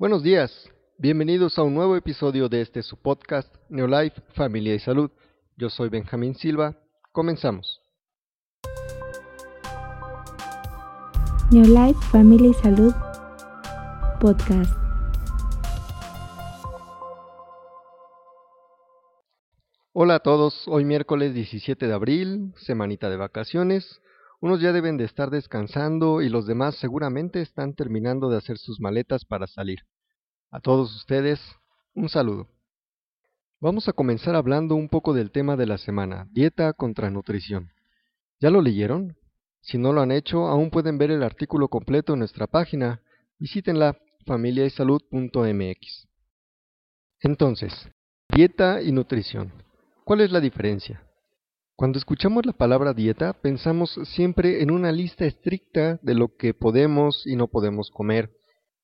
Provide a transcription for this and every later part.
Buenos días, bienvenidos a un nuevo episodio de este su podcast Neolife, Familia y Salud. Yo soy Benjamín Silva, comenzamos. Neolife, Familia y Salud Podcast. Hola a todos, hoy miércoles 17 de abril, semanita de vacaciones. Unos ya deben de estar descansando y los demás seguramente están terminando de hacer sus maletas para salir. A todos ustedes, un saludo. Vamos a comenzar hablando un poco del tema de la semana, dieta contra nutrición. ¿Ya lo leyeron? Si no lo han hecho, aún pueden ver el artículo completo en nuestra página. Visítenla familiaysalud.mx. Entonces, dieta y nutrición. ¿Cuál es la diferencia? Cuando escuchamos la palabra dieta, pensamos siempre en una lista estricta de lo que podemos y no podemos comer,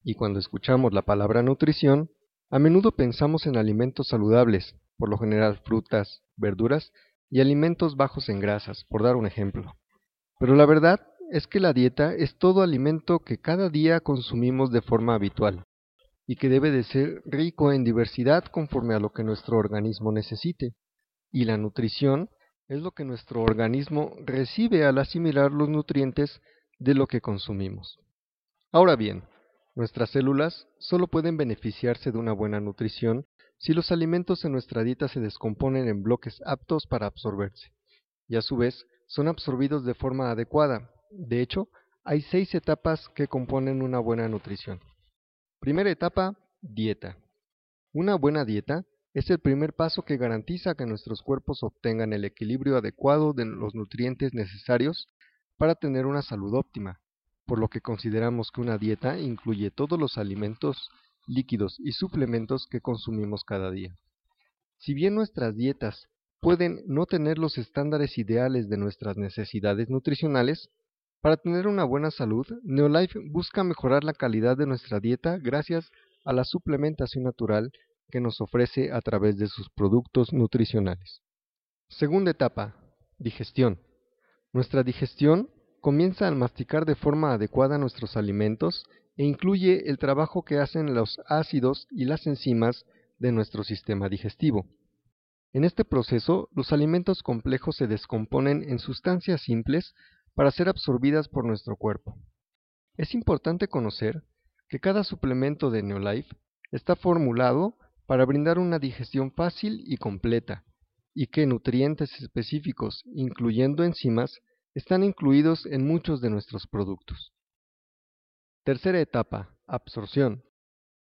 y cuando escuchamos la palabra nutrición, a menudo pensamos en alimentos saludables, por lo general frutas, verduras y alimentos bajos en grasas, por dar un ejemplo. Pero la verdad es que la dieta es todo alimento que cada día consumimos de forma habitual, y que debe de ser rico en diversidad conforme a lo que nuestro organismo necesite, y la nutrición es lo que nuestro organismo recibe al asimilar los nutrientes de lo que consumimos. Ahora bien, nuestras células solo pueden beneficiarse de una buena nutrición si los alimentos en nuestra dieta se descomponen en bloques aptos para absorberse, y a su vez son absorbidos de forma adecuada. De hecho, hay seis etapas que componen una buena nutrición. Primera etapa, dieta. Una buena dieta es el primer paso que garantiza que nuestros cuerpos obtengan el equilibrio adecuado de los nutrientes necesarios para tener una salud óptima, por lo que consideramos que una dieta incluye todos los alimentos, líquidos y suplementos que consumimos cada día. Si bien nuestras dietas pueden no tener los estándares ideales de nuestras necesidades nutricionales, para tener una buena salud, Neolife busca mejorar la calidad de nuestra dieta gracias a la suplementación natural que nos ofrece a través de sus productos nutricionales. Segunda etapa, digestión. Nuestra digestión comienza al masticar de forma adecuada nuestros alimentos e incluye el trabajo que hacen los ácidos y las enzimas de nuestro sistema digestivo. En este proceso, los alimentos complejos se descomponen en sustancias simples para ser absorbidas por nuestro cuerpo. Es importante conocer que cada suplemento de Neolife está formulado para brindar una digestión fácil y completa, y que nutrientes específicos, incluyendo enzimas, están incluidos en muchos de nuestros productos. Tercera etapa, absorción.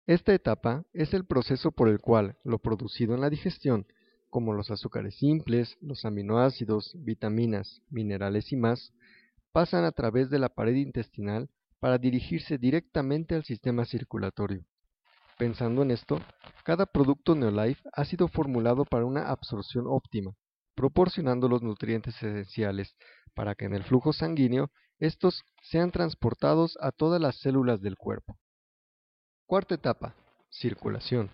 Esta etapa es el proceso por el cual lo producido en la digestión, como los azúcares simples, los aminoácidos, vitaminas, minerales y más, pasan a través de la pared intestinal para dirigirse directamente al sistema circulatorio. Pensando en esto, cada producto Neolife ha sido formulado para una absorción óptima, proporcionando los nutrientes esenciales para que en el flujo sanguíneo estos sean transportados a todas las células del cuerpo. Cuarta etapa, circulación.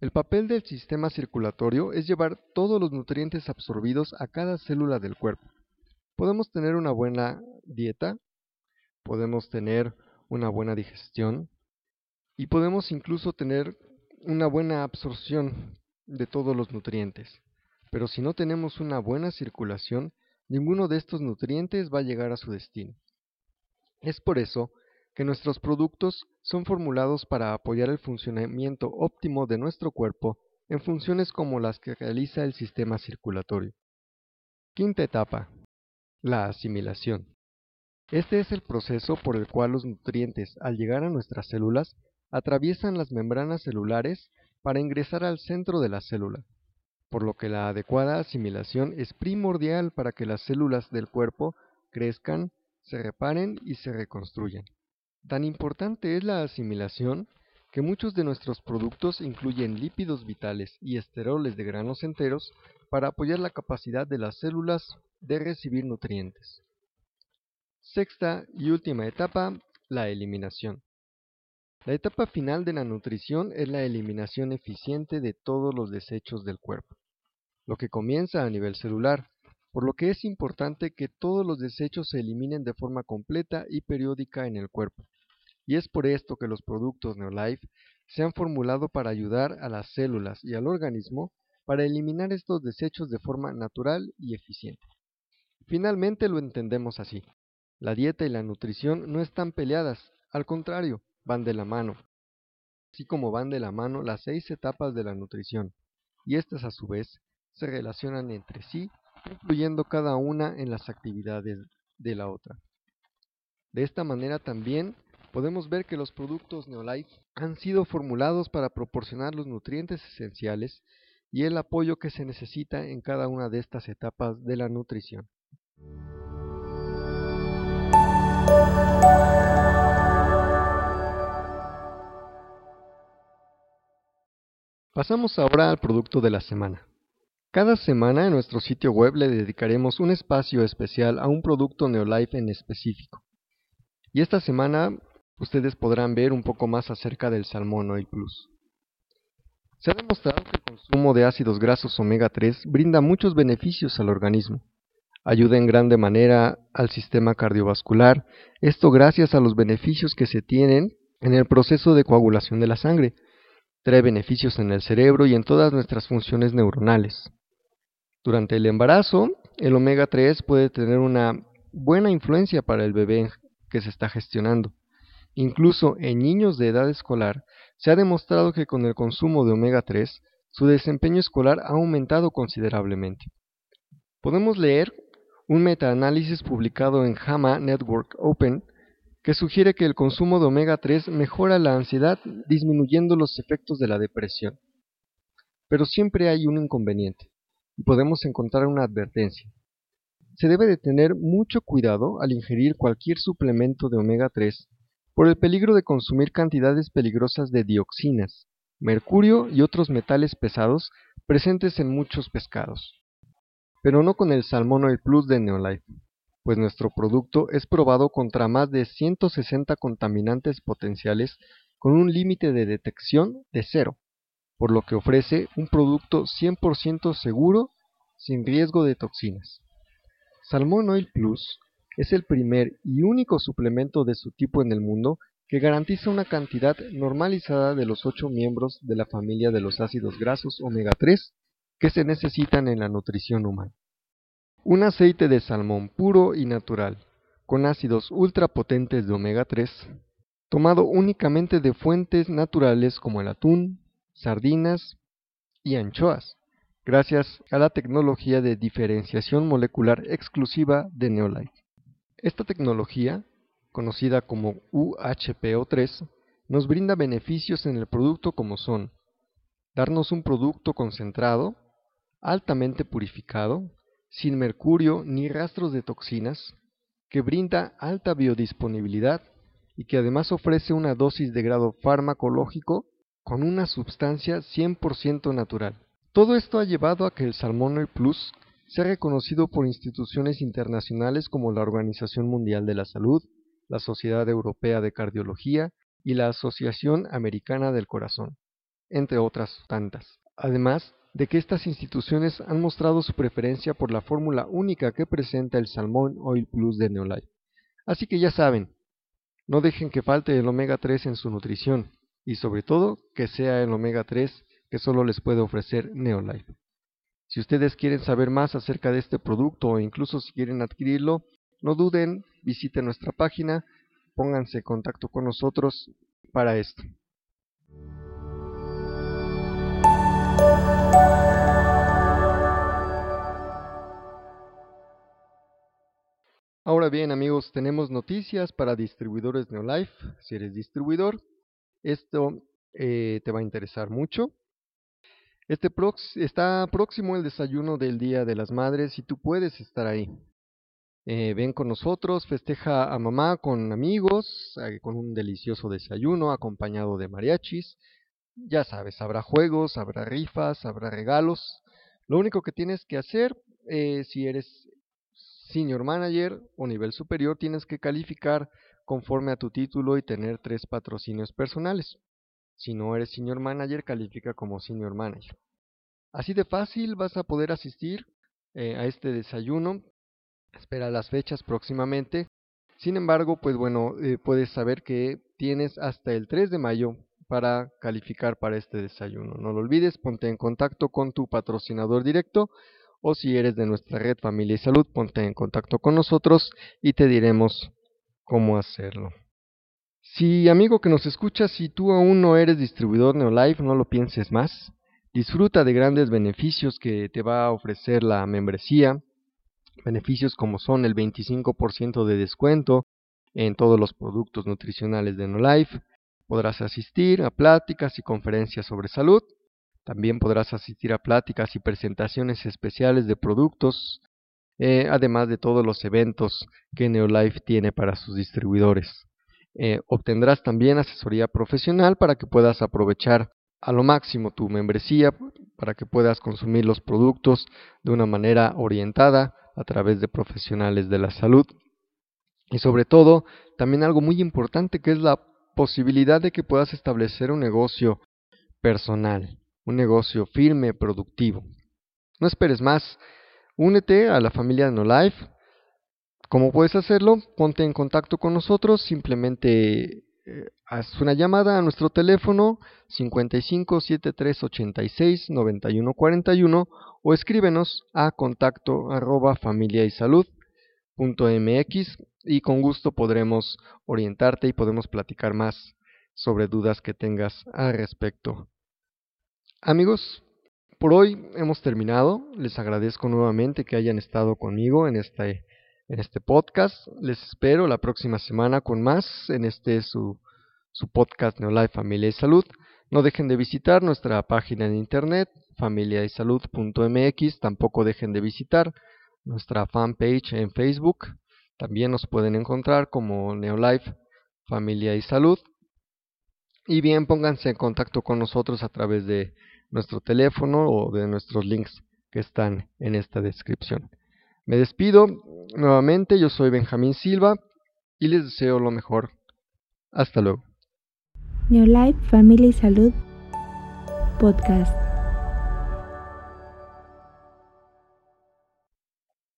El papel del sistema circulatorio es llevar todos los nutrientes absorbidos a cada célula del cuerpo. Podemos tener una buena dieta, podemos tener una buena digestión, y podemos incluso tener una buena absorción de todos los nutrientes. Pero si no tenemos una buena circulación, ninguno de estos nutrientes va a llegar a su destino. Es por eso que nuestros productos son formulados para apoyar el funcionamiento óptimo de nuestro cuerpo en funciones como las que realiza el sistema circulatorio. Quinta etapa. La asimilación. Este es el proceso por el cual los nutrientes, al llegar a nuestras células, atraviesan las membranas celulares para ingresar al centro de la célula, por lo que la adecuada asimilación es primordial para que las células del cuerpo crezcan, se reparen y se reconstruyan. Tan importante es la asimilación que muchos de nuestros productos incluyen lípidos vitales y esteroles de granos enteros para apoyar la capacidad de las células de recibir nutrientes. Sexta y última etapa, la eliminación. La etapa final de la nutrición es la eliminación eficiente de todos los desechos del cuerpo, lo que comienza a nivel celular, por lo que es importante que todos los desechos se eliminen de forma completa y periódica en el cuerpo. y es por esto que los productos Neolife se han formulado para ayudar a las células y al organismo para eliminar estos desechos de forma natural y eficiente. Finalmente lo entendemos así. La dieta y la nutrición no están peleadas, al contrario, van de la mano, así como van de la mano las seis etapas de la nutrición, y estas a su vez se relacionan entre sí, influyendo cada una en las actividades de la otra. De esta manera también podemos ver que los productos Neolife han sido formulados para proporcionar los nutrientes esenciales y el apoyo que se necesita en cada una de estas etapas de la nutrición. Pasamos ahora al producto de la semana. Cada semana en nuestro sitio web le dedicaremos un espacio especial a un producto Neolife en específico. Y esta semana ustedes podrán ver un poco más acerca del Salmón Oil Plus. Se ha demostrado que el consumo de ácidos grasos omega 3 brinda muchos beneficios al organismo. Ayuda en grande manera al sistema cardiovascular, esto gracias a los beneficios que se tienen en el proceso de coagulación de la sangre. Trae beneficios en el cerebro y en todas nuestras funciones neuronales. Durante el embarazo, el omega 3 puede tener una buena influencia para el bebé que se está gestionando. Incluso en niños de edad escolar se ha demostrado que con el consumo de omega 3 su desempeño escolar ha aumentado considerablemente. Podemos leer un metaanálisis publicado en JAMA Network Open que sugiere que el consumo de omega 3 mejora la ansiedad disminuyendo los efectos de la depresión. Pero siempre hay un inconveniente y podemos encontrar una advertencia. Se debe de tener mucho cuidado al ingerir cualquier suplemento de omega 3 por el peligro de consumir cantidades peligrosas de dioxinas, mercurio y otros metales pesados presentes en muchos pescados. Pero no con el Salmon Oil Plus de Neolife, pues nuestro producto es probado contra más de 160 contaminantes potenciales con un límite de detección de cero por lo que ofrece un producto 100% seguro sin riesgo de toxinas. Salmon Oil Plus es el primer y único suplemento de su tipo en el mundo que garantiza una cantidad normalizada de los ocho miembros de la familia de los ácidos grasos omega 3 que se necesitan en la nutrición humana. Un aceite de salmón puro y natural, con ácidos ultrapotentes de omega 3, tomado únicamente de fuentes naturales como el atún, sardinas y anchoas, gracias a la tecnología de diferenciación molecular exclusiva de Neolife. Esta tecnología, conocida como UHPO3, nos brinda beneficios en el producto como son darnos un producto concentrado, altamente purificado, sin mercurio ni rastros de toxinas, que brinda alta biodisponibilidad y que además ofrece una dosis de grado farmacológico con una sustancia 100% natural. Todo esto ha llevado a que el Salmon Plus sea reconocido por instituciones internacionales como la Organización Mundial de la Salud, la Sociedad Europea de Cardiología y la Asociación Americana del Corazón, entre otras tantas. Además de que estas instituciones han mostrado su preferencia por la fórmula única que presenta el Salmon Oil Plus de Neolife. Así que ya saben, no dejen que falte el omega 3 en su nutrición y sobre todo que sea el omega 3 que solo les puede ofrecer Neolife. Si ustedes quieren saber más acerca de este producto o incluso si quieren adquirirlo, no duden, visiten nuestra página, pónganse en contacto con nosotros para esto. Ahora bien amigos, tenemos noticias para distribuidores Neolife. Si eres distribuidor, esto eh, te va a interesar mucho. Este está próximo el desayuno del Día de las Madres y tú puedes estar ahí. Eh, ven con nosotros, festeja a mamá con amigos, eh, con un delicioso desayuno acompañado de mariachis. Ya sabes, habrá juegos, habrá rifas, habrá regalos. Lo único que tienes que hacer, si eres senior manager o nivel superior, tienes que calificar conforme a tu título y tener tres patrocinios personales. Si no eres senior manager, califica como senior manager. Así de fácil vas a poder asistir eh, a este desayuno. Espera las fechas próximamente. Sin embargo, pues bueno, eh, puedes saber que tienes hasta el 3 de mayo para calificar para este desayuno. No lo olvides, ponte en contacto con tu patrocinador directo o si eres de nuestra red Familia y Salud, ponte en contacto con nosotros y te diremos cómo hacerlo. Si amigo que nos escuchas, si tú aún no eres distribuidor Neolife, no lo pienses más. Disfruta de grandes beneficios que te va a ofrecer la membresía. Beneficios como son el 25% de descuento en todos los productos nutricionales de Neolife. Podrás asistir a pláticas y conferencias sobre salud. También podrás asistir a pláticas y presentaciones especiales de productos, eh, además de todos los eventos que Neolife tiene para sus distribuidores. Eh, obtendrás también asesoría profesional para que puedas aprovechar a lo máximo tu membresía, para que puedas consumir los productos de una manera orientada a través de profesionales de la salud. Y sobre todo, también algo muy importante que es la posibilidad de que puedas establecer un negocio personal, un negocio firme, productivo. No esperes más, únete a la familia No Life ¿Cómo puedes hacerlo? Ponte en contacto con nosotros, simplemente eh, haz una llamada a nuestro teléfono 55 73 86 91 41 o escríbenos a contacto arroba familia y salud mx y con gusto podremos orientarte y podemos platicar más sobre dudas que tengas al respecto. Amigos, por hoy hemos terminado. Les agradezco nuevamente que hayan estado conmigo en este en este podcast. Les espero la próxima semana con más en este su, su podcast Neolife Familia y Salud. No dejen de visitar nuestra página en internet familiaysalud.mx. Tampoco dejen de visitar nuestra fanpage en Facebook. También nos pueden encontrar como Neolife Familia y Salud. Y bien, pónganse en contacto con nosotros a través de nuestro teléfono o de nuestros links que están en esta descripción. Me despido nuevamente, yo soy Benjamín Silva y les deseo lo mejor. Hasta luego. New Life, Familia y Salud Podcast.